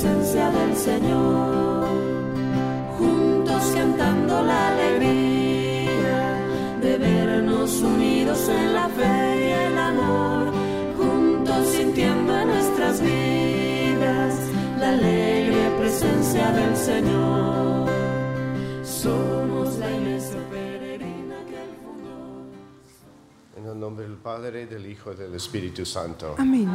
Presencia del Señor, juntos cantando la alegría de vernos unidos en la fe y el amor, juntos sintiendo en nuestras vidas la alegre presencia del Señor. Somos la iglesia peregrina que Él fundó. En el nombre del Padre, del Hijo y del Espíritu Santo. Amén.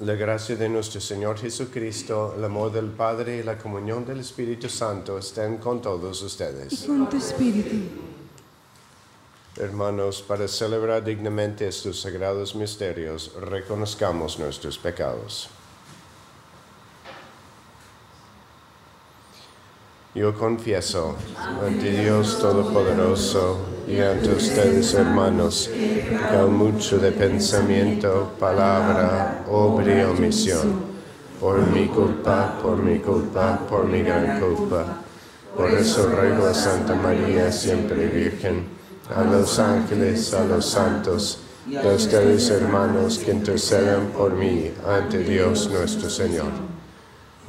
La gracia de nuestro Señor Jesucristo, el amor del Padre y la comunión del Espíritu Santo estén con todos ustedes. Y con tu espíritu. Hermanos, para celebrar dignamente estos sagrados misterios, reconozcamos nuestros pecados. Yo confieso ante Dios Todopoderoso y ante ustedes, hermanos, que mucho de pensamiento, palabra, obra y omisión, por mi culpa, por mi culpa, por mi gran culpa. Por eso ruego a Santa María, siempre Virgen, a los ángeles, a los santos, a ustedes, hermanos, que intercedan por mí ante Dios nuestro Señor.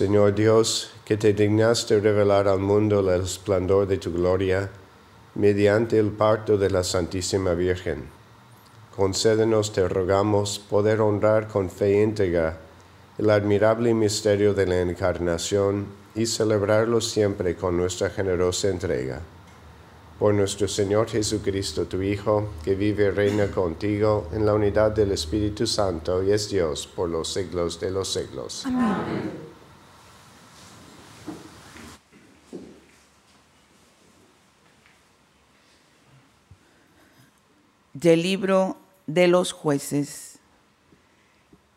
Señor Dios, que te dignaste revelar al mundo el esplendor de tu gloria mediante el parto de la Santísima Virgen. Concédenos, te rogamos, poder honrar con fe íntegra el admirable misterio de la Encarnación y celebrarlo siempre con nuestra generosa entrega. Por nuestro Señor Jesucristo, tu Hijo, que vive y reina contigo en la unidad del Espíritu Santo y es Dios por los siglos de los siglos. Amén. Del libro de los jueces.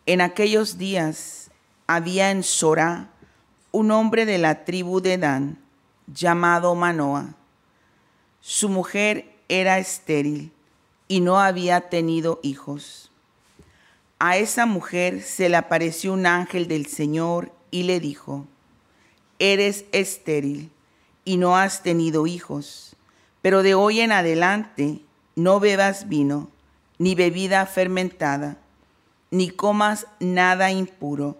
En aquellos días había en Sora un hombre de la tribu de Dan llamado Manoa. Su mujer era estéril y no había tenido hijos. A esa mujer se le apareció un ángel del Señor y le dijo, eres estéril y no has tenido hijos, pero de hoy en adelante no bebas vino, ni bebida fermentada, ni comas nada impuro,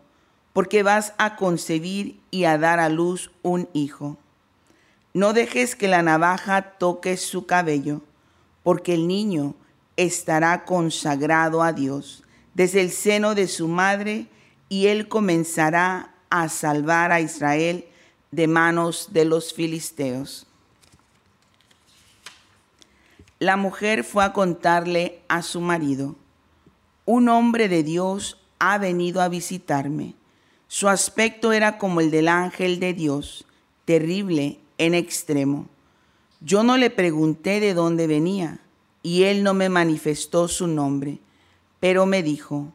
porque vas a concebir y a dar a luz un hijo. No dejes que la navaja toque su cabello, porque el niño estará consagrado a Dios desde el seno de su madre, y él comenzará a salvar a Israel de manos de los filisteos. La mujer fue a contarle a su marido, un hombre de Dios ha venido a visitarme. Su aspecto era como el del ángel de Dios, terrible en extremo. Yo no le pregunté de dónde venía, y él no me manifestó su nombre, pero me dijo,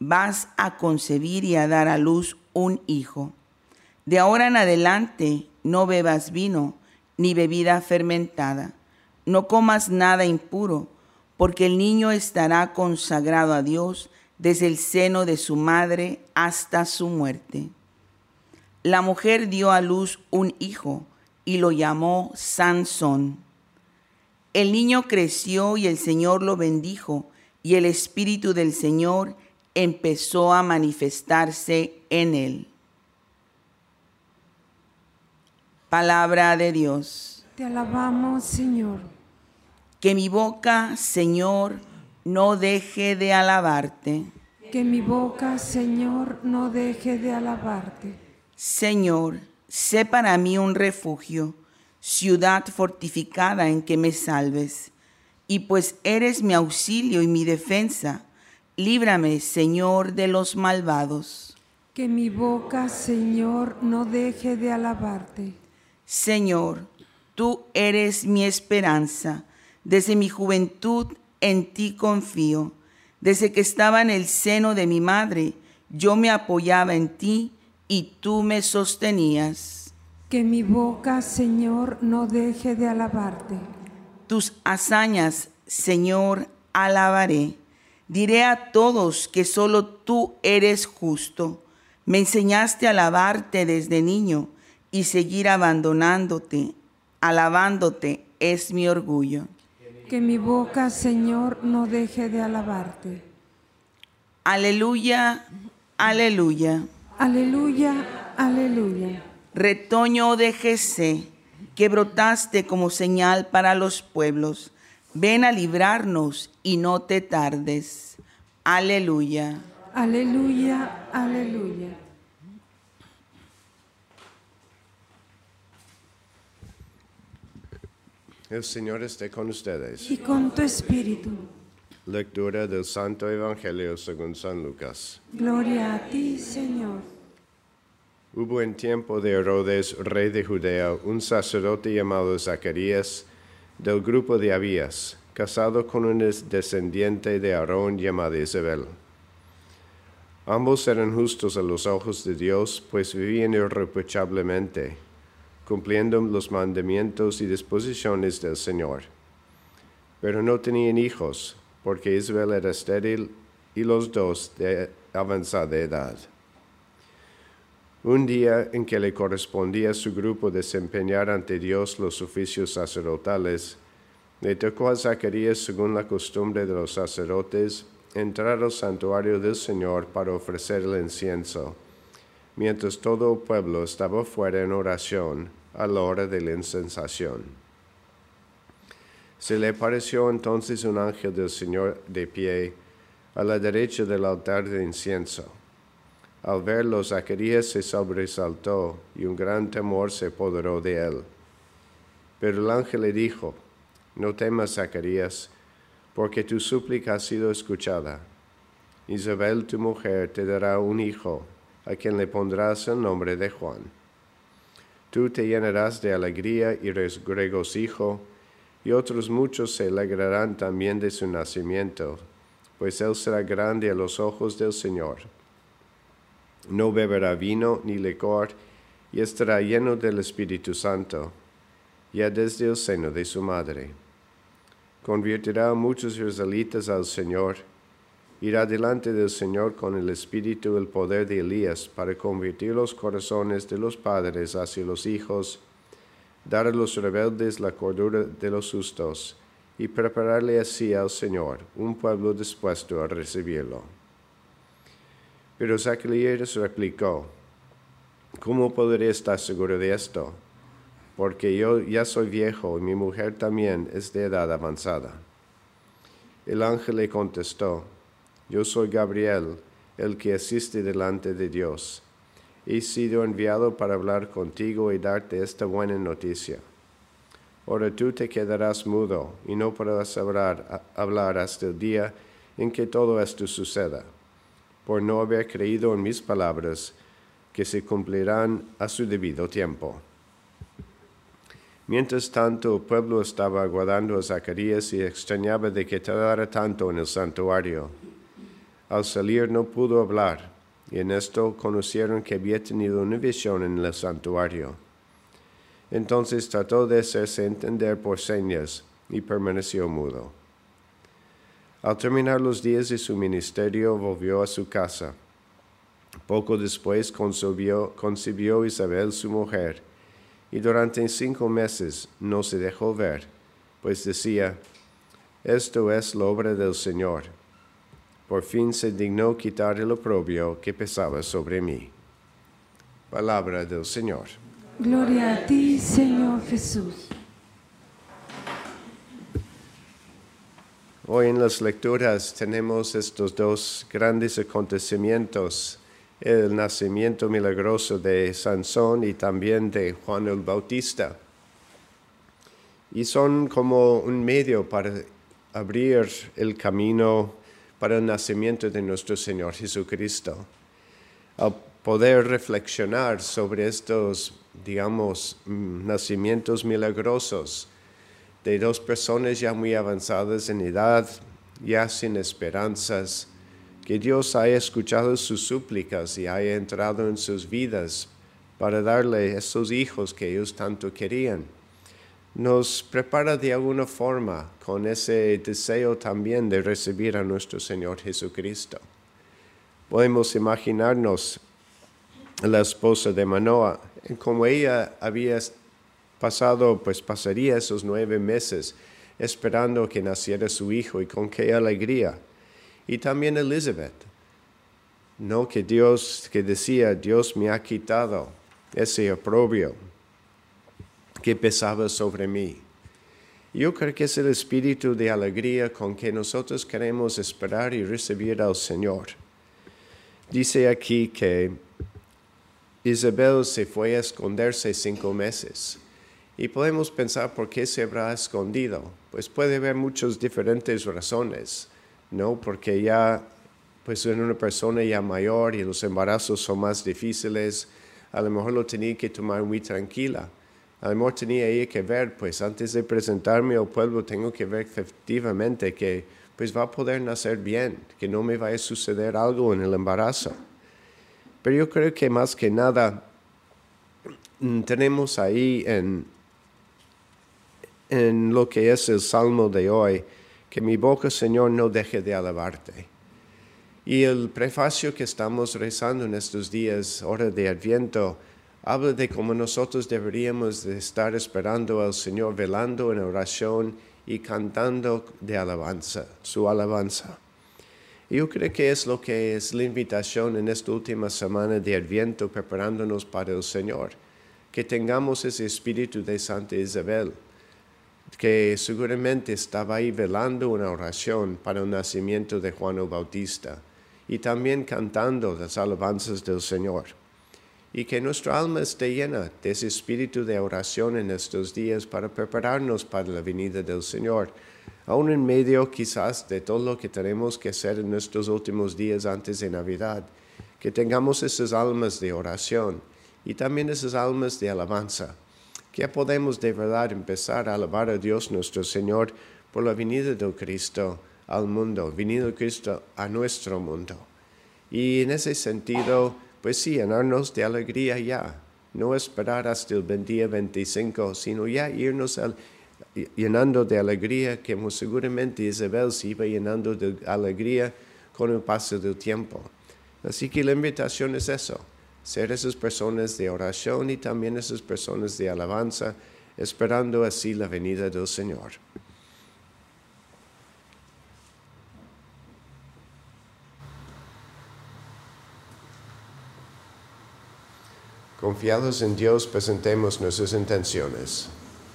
vas a concebir y a dar a luz un hijo. De ahora en adelante no bebas vino ni bebida fermentada, no comas nada impuro, porque el niño estará consagrado a Dios desde el seno de su madre hasta su muerte. La mujer dio a luz un hijo y lo llamó Sansón. El niño creció y el Señor lo bendijo, y el Espíritu del Señor empezó a manifestarse en él. Palabra de Dios. Te alabamos, Señor. Que mi boca, Señor, no deje de alabarte. Que mi boca, Señor, no deje de alabarte. Señor, sé para mí un refugio, ciudad fortificada en que me salves. Y pues eres mi auxilio y mi defensa, líbrame, Señor, de los malvados. Que mi boca, Señor, no deje de alabarte. Señor, tú eres mi esperanza. Desde mi juventud en ti confío. Desde que estaba en el seno de mi madre, yo me apoyaba en ti y tú me sostenías. Que mi boca, Señor, no deje de alabarte. Tus hazañas, Señor, alabaré. Diré a todos que solo tú eres justo. Me enseñaste a alabarte desde niño y seguir abandonándote, alabándote es mi orgullo. Que mi boca, Señor, no deje de alabarte. Aleluya, aleluya. Aleluya, aleluya. Retoño de Jesé, que brotaste como señal para los pueblos, ven a librarnos y no te tardes. Aleluya. Aleluya, aleluya. El Señor esté con ustedes. Y con tu espíritu. Lectura del Santo Evangelio según San Lucas. Gloria a ti, Señor. Hubo en tiempo de Herodes, rey de Judea, un sacerdote llamado Zacarías, del grupo de Abías, casado con un descendiente de Aarón llamado Isabel. Ambos eran justos a los ojos de Dios, pues vivían irreprochablemente, cumpliendo los mandamientos y disposiciones del Señor. Pero no tenían hijos, porque Isabel era estéril y los dos de avanzada edad. Un día en que le correspondía a su grupo desempeñar ante Dios los oficios sacerdotales, le tocó a Zacarías, según la costumbre de los sacerdotes, entrar al santuario del Señor para ofrecer el incienso, mientras todo el pueblo estaba fuera en oración a la hora de la incensación. Se le apareció entonces un ángel del Señor de pie a la derecha del altar de incienso. Al verlo, Zacarías se sobresaltó y un gran temor se apoderó de él. Pero el ángel le dijo, No temas, Zacarías, porque tu súplica ha sido escuchada. Isabel, tu mujer, te dará un hijo, a quien le pondrás el nombre de Juan. Tú te llenarás de alegría y regocijo, y otros muchos se alegrarán también de su nacimiento, pues él será grande a los ojos del Señor. No beberá vino ni licor, y estará lleno del Espíritu Santo, ya desde el seno de su madre. Convertirá a muchos israelitas al Señor, irá delante del Señor con el espíritu y el poder de Elías para convertir los corazones de los padres hacia los hijos, dar a los rebeldes la cordura de los justos y prepararle así al Señor un pueblo dispuesto a recibirlo. Pero Zacarías replicó, ¿cómo podré estar seguro de esto? Porque yo ya soy viejo y mi mujer también es de edad avanzada. El ángel le contestó, yo soy Gabriel, el que asiste delante de Dios. He sido enviado para hablar contigo y darte esta buena noticia. Ahora tú te quedarás mudo y no podrás hablar, hablar hasta el día en que todo esto suceda, por no haber creído en mis palabras, que se cumplirán a su debido tiempo. Mientras tanto, el pueblo estaba aguardando a Zacarías y extrañaba de que tardara tanto en el santuario. Al salir no pudo hablar, y en esto conocieron que había tenido una visión en el santuario. Entonces trató de hacerse entender por señas y permaneció mudo. Al terminar los días de su ministerio, volvió a su casa. Poco después concibió, Isabel su mujer, y durante cinco meses no se dejó ver, pues decía, esto es la obra del Señor. Por fin se dignó quitar el oprobio que pesaba sobre mí. Palabra del Señor. Gloria a ti, Señor Jesús. Hoy en las lecturas tenemos estos dos grandes acontecimientos, el nacimiento milagroso de Sansón y también de Juan el Bautista. Y son como un medio para abrir el camino para el nacimiento de nuestro Señor Jesucristo. Al poder reflexionar sobre estos, digamos, mm, nacimientos milagrosos, de dos personas ya muy avanzadas en edad, ya sin esperanzas, que Dios haya escuchado sus súplicas y haya entrado en sus vidas para darle esos hijos que ellos tanto querían. Nos prepara de alguna forma con ese deseo también de recibir a nuestro Señor Jesucristo. Podemos imaginarnos la esposa de Manoa, como ella había pasado, pues pasaría esos nueve meses esperando que naciera su hijo y con qué alegría. Y también Elizabeth, no que Dios, que decía, Dios me ha quitado ese oprobio que pesaba sobre mí. Yo creo que es el espíritu de alegría con que nosotros queremos esperar y recibir al Señor. Dice aquí que Isabel se fue a esconderse cinco meses. Y podemos pensar por qué se habrá escondido. Pues puede haber muchas diferentes razones, ¿no? Porque ya, pues en una persona ya mayor y los embarazos son más difíciles, a lo mejor lo tenía que tomar muy tranquila. A lo mejor tenía ella que ver, pues antes de presentarme al pueblo tengo que ver efectivamente que pues va a poder nacer bien, que no me vaya a suceder algo en el embarazo. Pero yo creo que más que nada mm, tenemos ahí en, en lo que es el salmo de hoy, que mi boca, Señor, no deje de alabarte. Y el prefacio que estamos rezando en estos días, hora de Adviento, habla de cómo nosotros deberíamos de estar esperando al Señor, velando en oración y cantando de alabanza, su alabanza. Yo creo que es lo que es la invitación en esta última semana de Adviento, preparándonos para el Señor, que tengamos ese espíritu de Santa Isabel que seguramente estaba ahí velando una oración para el nacimiento de Juan el Bautista y también cantando las alabanzas del Señor. Y que nuestra alma esté llena de ese espíritu de oración en estos días para prepararnos para la venida del Señor, aún en medio quizás de todo lo que tenemos que hacer en nuestros últimos días antes de Navidad, que tengamos esas almas de oración y también esas almas de alabanza que podemos de verdad empezar a alabar a Dios nuestro Señor por la venida de Cristo al mundo, venida de Cristo a nuestro mundo. Y en ese sentido, pues sí, llenarnos de alegría ya, no esperar hasta el día 25, sino ya irnos llenando de alegría, que seguramente Isabel se iba llenando de alegría con el paso del tiempo. Así que la invitación es eso, ser esas personas de oración y también esas personas de alabanza, esperando así la venida del Señor. Confiados en Dios, presentemos nuestras intenciones.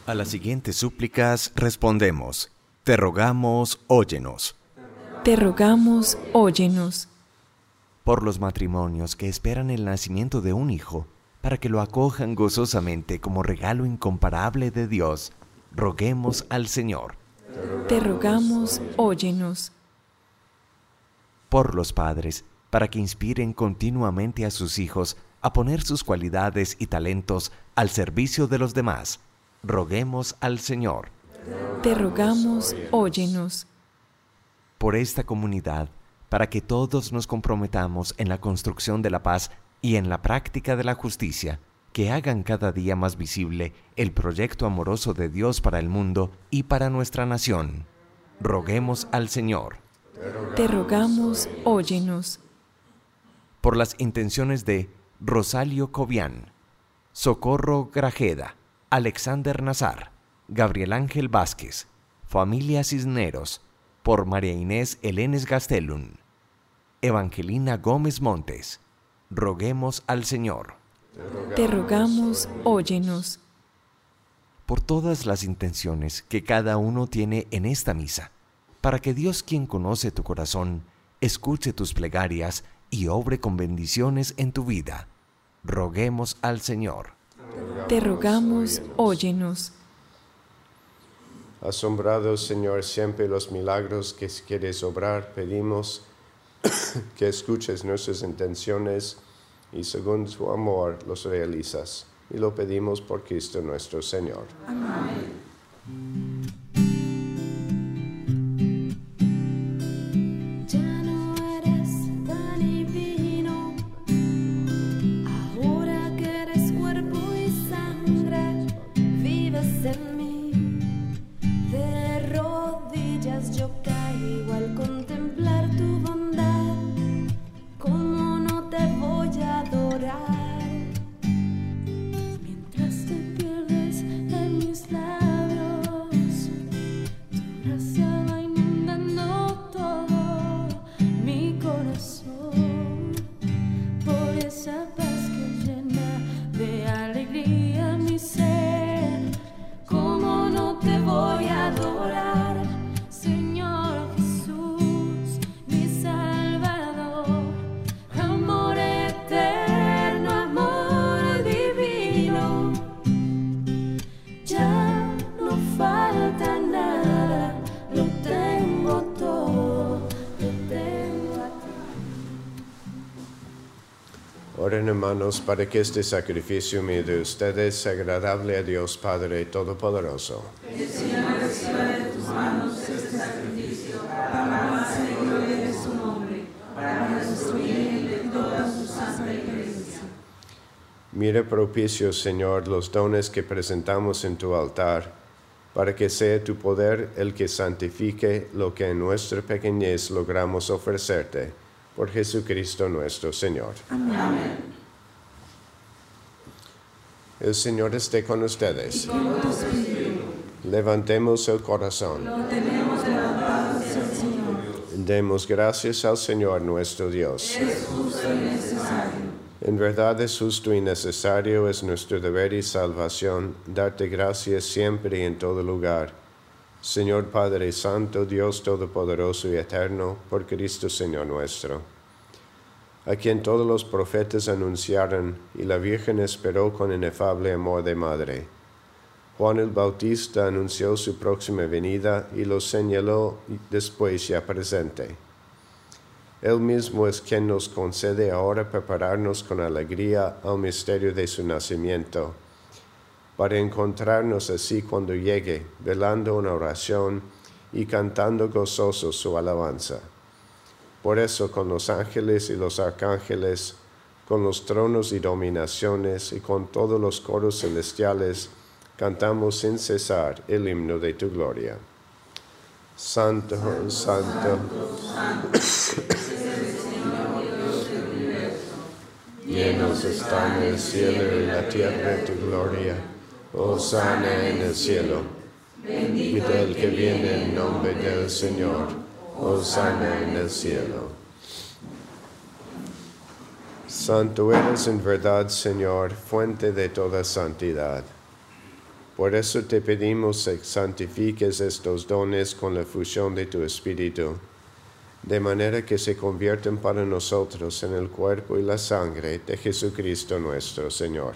A las siguientes súplicas respondemos, te rogamos, óyenos. Te rogamos, óyenos por los matrimonios que esperan el nacimiento de un hijo, para que lo acojan gozosamente como regalo incomparable de Dios, roguemos al Señor. Te rogamos, óyenos. Por los padres, para que inspiren continuamente a sus hijos a poner sus cualidades y talentos al servicio de los demás. Roguemos al Señor. Te rogamos, óyenos. Por esta comunidad, para que todos nos comprometamos en la construcción de la paz y en la práctica de la justicia, que hagan cada día más visible el proyecto amoroso de Dios para el mundo y para nuestra nación. Roguemos al Señor. Te rogamos, óyenos. Por las intenciones de Rosalio Cobian, Socorro Grajeda, Alexander Nazar, Gabriel Ángel Vázquez, Familia Cisneros, por María Inés Elenes Gastelum, Evangelina Gómez Montes. Roguemos al Señor. Te rogamos, óyenos. por todas las intenciones que cada uno tiene en esta misa, para que Dios quien conoce tu corazón, escuche tus plegarias y obre con bendiciones en tu vida. Roguemos al Señor. Te rogamos, óyenos. Asombrados, Señor, siempre los milagros que quieres obrar, pedimos que escuches nuestras intenciones y según tu amor los realizas. Y lo pedimos por Cristo nuestro Señor. Ya Oren hermanos para que este sacrificio mío de ustedes sea agradable a Dios Padre Todopoderoso. Mire propicio, Señor, los dones que presentamos en tu altar, para que sea tu poder el que santifique lo que en nuestra pequeñez logramos ofrecerte. Por Jesucristo nuestro Señor. El Señor esté con ustedes. Levantemos el corazón. Demos gracias al Señor nuestro Dios. En verdad es justo y necesario, es nuestro deber y salvación, darte gracias siempre y en todo lugar. Señor Padre Santo, Dios Todopoderoso y Eterno, por Cristo Señor nuestro, a quien todos los profetas anunciaron y la Virgen esperó con inefable amor de madre. Juan el Bautista anunció su próxima venida y lo señaló después ya presente. Él mismo es quien nos concede ahora prepararnos con alegría al misterio de su nacimiento, para encontrarnos así cuando llegue, velando una oración y cantando gozoso su alabanza. Por eso con los ángeles y los arcángeles, con los tronos y dominaciones y con todos los coros celestiales, cantamos sin cesar el himno de tu gloria. Santo, santo, llenos están el cielo y la tierra de tu gloria. Oh, sana en el cielo. Bendito el que viene en nombre del Señor. Oh, sana en el cielo. Santo eres en verdad, Señor, fuente de toda santidad. Por eso te pedimos que santifiques estos dones con la fusión de tu Espíritu, de manera que se convierten para nosotros en el cuerpo y la sangre de Jesucristo nuestro Señor,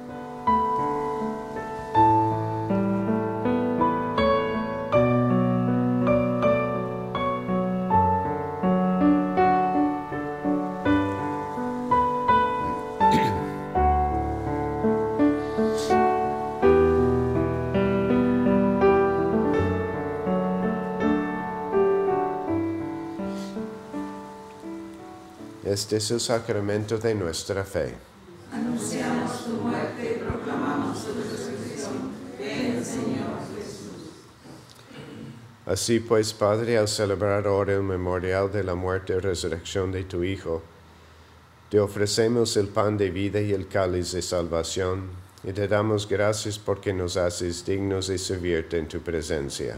Es el sacramento de nuestra fe. Así pues, Padre, al celebrar ahora el memorial de la muerte y resurrección de tu Hijo, te ofrecemos el pan de vida y el cáliz de salvación, y te damos gracias porque nos haces dignos de servirte en tu presencia.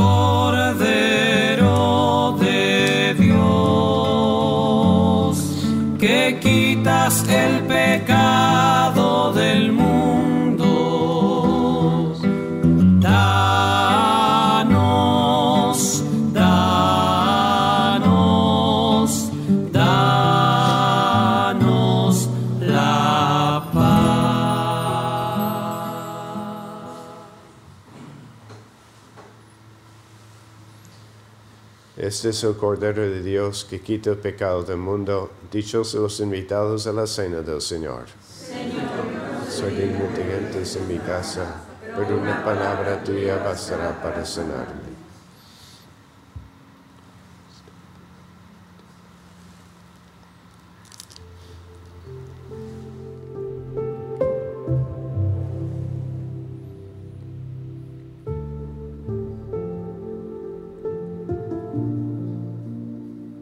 Cordero de Dios, que quitas el Este es el Cordero de Dios que quita el pecado del mundo. Dichos los invitados a la cena del Señor. Soy digno de en mi casa, pero una palabra tuya bastará para sanarme.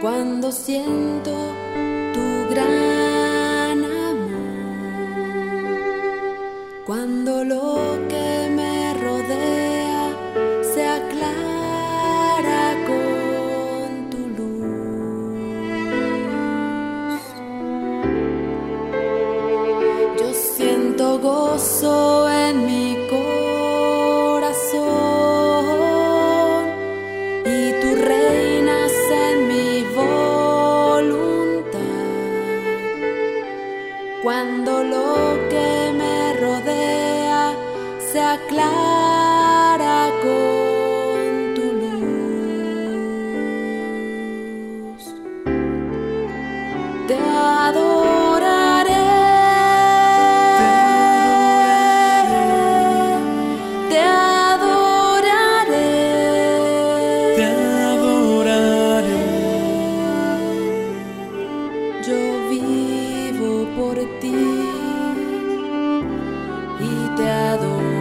Cuando siento tu gran amor, cuando lo por ti y te adoraré.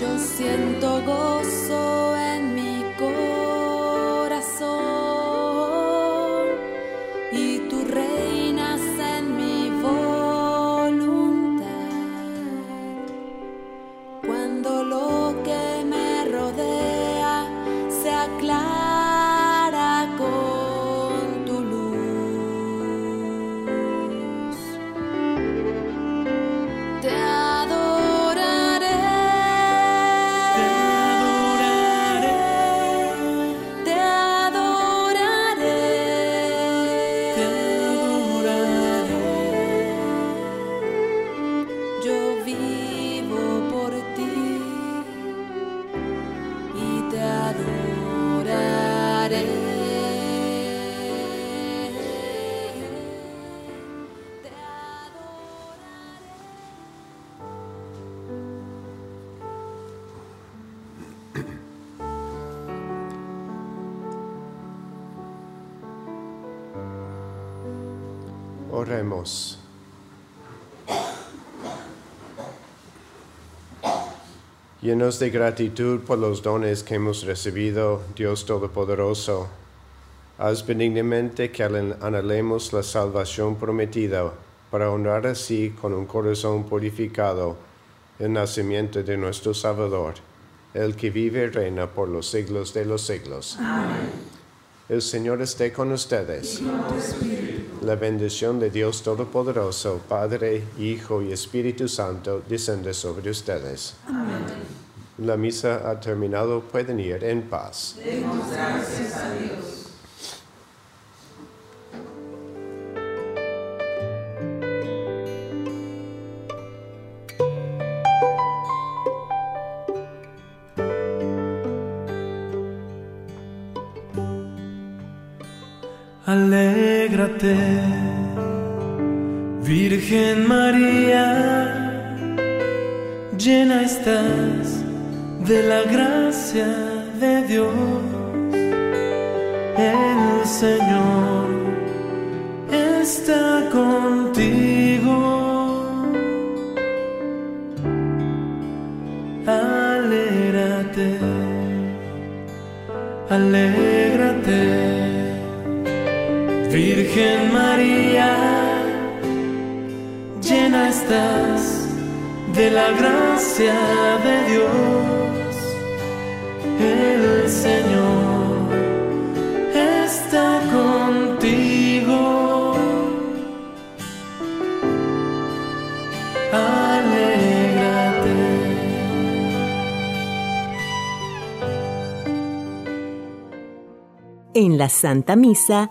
Yo siento gozo Oremos. Llenos de gratitud por los dones que hemos recibido, Dios Todopoderoso, haz benignamente que anhelemos la salvación prometida para honrar así con un corazón purificado el nacimiento de nuestro Salvador, el que vive y reina por los siglos de los siglos. Amén. El Señor esté con ustedes. La bendición de Dios Todopoderoso, Padre, Hijo y Espíritu Santo, descende sobre ustedes. Amén. La misa ha terminado, pueden ir en paz. Demos gracias a Dios. Virgen María, llena estás de la gracia de Dios. El Señor de Dios. El Señor está contigo. Alégrate. En la Santa Misa,